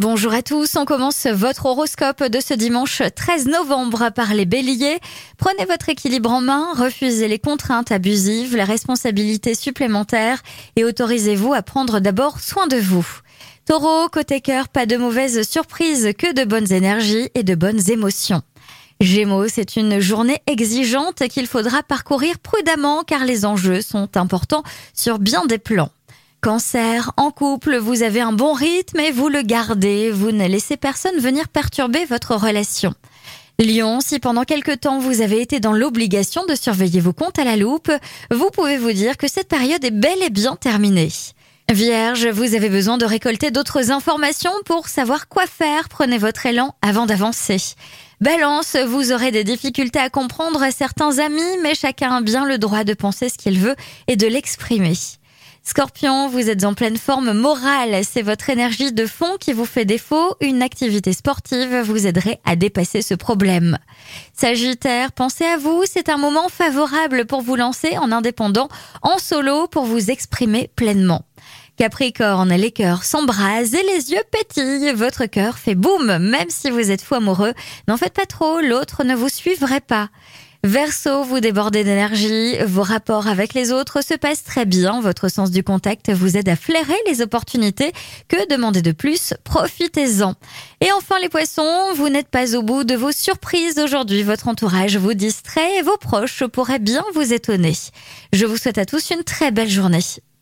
Bonjour à tous, on commence votre horoscope de ce dimanche 13 novembre par les béliers. Prenez votre équilibre en main, refusez les contraintes abusives, les responsabilités supplémentaires et autorisez-vous à prendre d'abord soin de vous. Taureau, côté cœur, pas de mauvaises surprises, que de bonnes énergies et de bonnes émotions. Gémeaux, c'est une journée exigeante qu'il faudra parcourir prudemment car les enjeux sont importants sur bien des plans. Cancer, en couple, vous avez un bon rythme et vous le gardez. Vous ne laissez personne venir perturber votre relation. Lion, si pendant quelque temps vous avez été dans l'obligation de surveiller vos comptes à la loupe, vous pouvez vous dire que cette période est bel et bien terminée. Vierge, vous avez besoin de récolter d'autres informations pour savoir quoi faire. Prenez votre élan avant d'avancer. Balance, vous aurez des difficultés à comprendre certains amis, mais chacun a bien le droit de penser ce qu'il veut et de l'exprimer. Scorpion, vous êtes en pleine forme morale, c'est votre énergie de fond qui vous fait défaut, une activité sportive vous aiderait à dépasser ce problème. Sagittaire, pensez à vous, c'est un moment favorable pour vous lancer en indépendant, en solo, pour vous exprimer pleinement. Capricorne, les cœurs s'embrasent et les yeux pétillent. Votre cœur fait boum, même si vous êtes fou amoureux. N'en faites pas trop, l'autre ne vous suivrait pas. Verseau, vous débordez d'énergie, vos rapports avec les autres se passent très bien, votre sens du contact vous aide à flairer les opportunités. Que demander de plus? Profitez-en. Et enfin les poissons, vous n'êtes pas au bout de vos surprises aujourd'hui, votre entourage vous distrait et vos proches pourraient bien vous étonner. Je vous souhaite à tous une très belle journée.